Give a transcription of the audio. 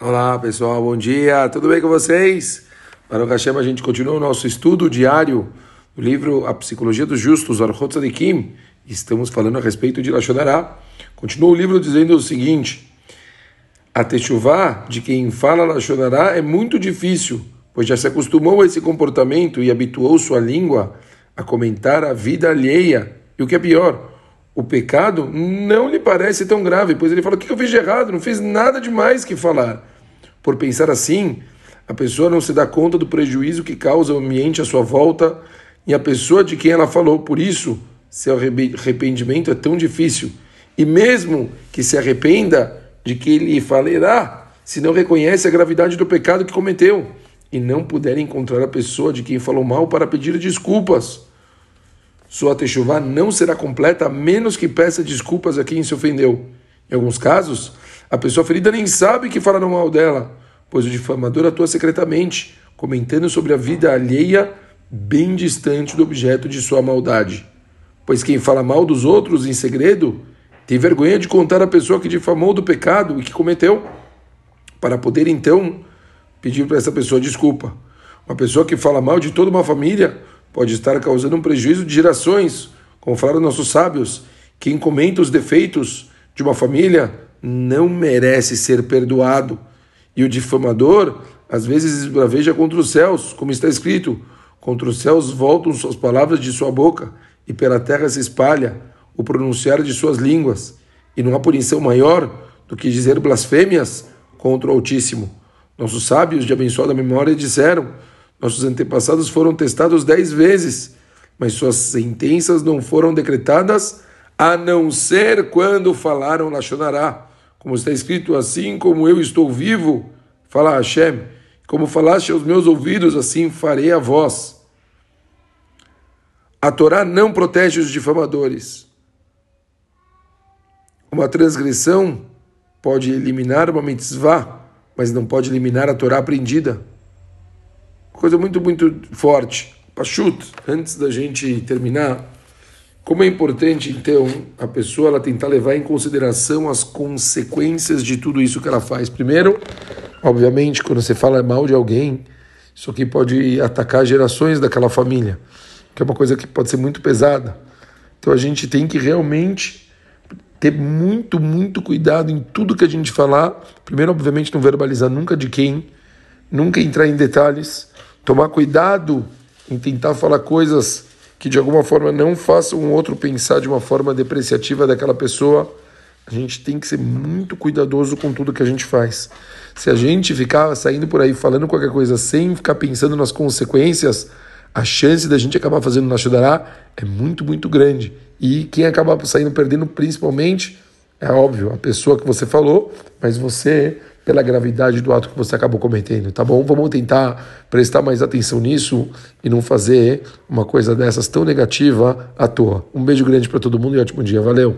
Olá pessoal, bom dia, tudo bem com vocês? Para o Hashem, a gente continua o nosso estudo diário do livro A Psicologia dos Justos, Archot Tzadikim. Estamos falando a respeito de Lashonará. Continua o livro dizendo o seguinte: A techuvá de quem fala Lashonará é muito difícil, pois já se acostumou a esse comportamento e habituou sua língua a comentar a vida alheia. E o que é pior, o pecado não lhe parece tão grave, pois ele fala: o que eu fiz de errado? Não fiz nada demais que falar. Por pensar assim, a pessoa não se dá conta do prejuízo que causa o ambiente à sua volta e a pessoa de quem ela falou. Por isso, seu arrependimento é tão difícil. E mesmo que se arrependa de que ele falará, se não reconhece a gravidade do pecado que cometeu e não puder encontrar a pessoa de quem falou mal para pedir desculpas. Sua techuvá não será completa a menos que peça desculpas a quem se ofendeu. Em alguns casos, a pessoa ferida nem sabe que falaram mal dela, pois o difamador atua secretamente, comentando sobre a vida alheia bem distante do objeto de sua maldade. Pois quem fala mal dos outros em segredo tem vergonha de contar a pessoa que difamou do pecado e que cometeu, para poder então pedir para essa pessoa desculpa. Uma pessoa que fala mal de toda uma família pode estar causando um prejuízo de gerações, como falaram nossos sábios. Quem comenta os defeitos de uma família não merece ser perdoado. E o difamador, às vezes, esbraveja contra os céus, como está escrito: contra os céus voltam suas palavras de sua boca, e pela terra se espalha o pronunciar de suas línguas. E não há punição maior do que dizer blasfêmias contra o Altíssimo. Nossos sábios de abençoada memória disseram: nossos antepassados foram testados dez vezes, mas suas sentenças não foram decretadas a não ser quando falaram Lachonará como está escrito, assim como eu estou vivo, fala Hashem, como falaste aos meus ouvidos, assim farei a voz. A Torá não protege os difamadores. Uma transgressão pode eliminar uma mitzvah, mas não pode eliminar a Torá aprendida. Coisa muito, muito forte. Pachut, antes da gente terminar, como é importante, então, a pessoa ela tentar levar em consideração as consequências de tudo isso que ela faz. Primeiro, obviamente, quando você fala mal de alguém, isso aqui pode atacar gerações daquela família, que é uma coisa que pode ser muito pesada. Então a gente tem que realmente ter muito, muito cuidado em tudo que a gente falar. Primeiro, obviamente, não verbalizar nunca de quem, nunca entrar em detalhes, tomar cuidado em tentar falar coisas que de alguma forma não façam um outro pensar de uma forma depreciativa daquela pessoa, a gente tem que ser muito cuidadoso com tudo que a gente faz. Se a gente ficar saindo por aí falando qualquer coisa sem ficar pensando nas consequências, a chance da gente acabar fazendo Nashudará é muito, muito grande. E quem acaba saindo perdendo principalmente, é óbvio, a pessoa que você falou, mas você pela gravidade do ato que você acabou cometendo, tá bom? Vamos tentar prestar mais atenção nisso e não fazer uma coisa dessas tão negativa à toa. Um beijo grande para todo mundo e ótimo dia. Valeu!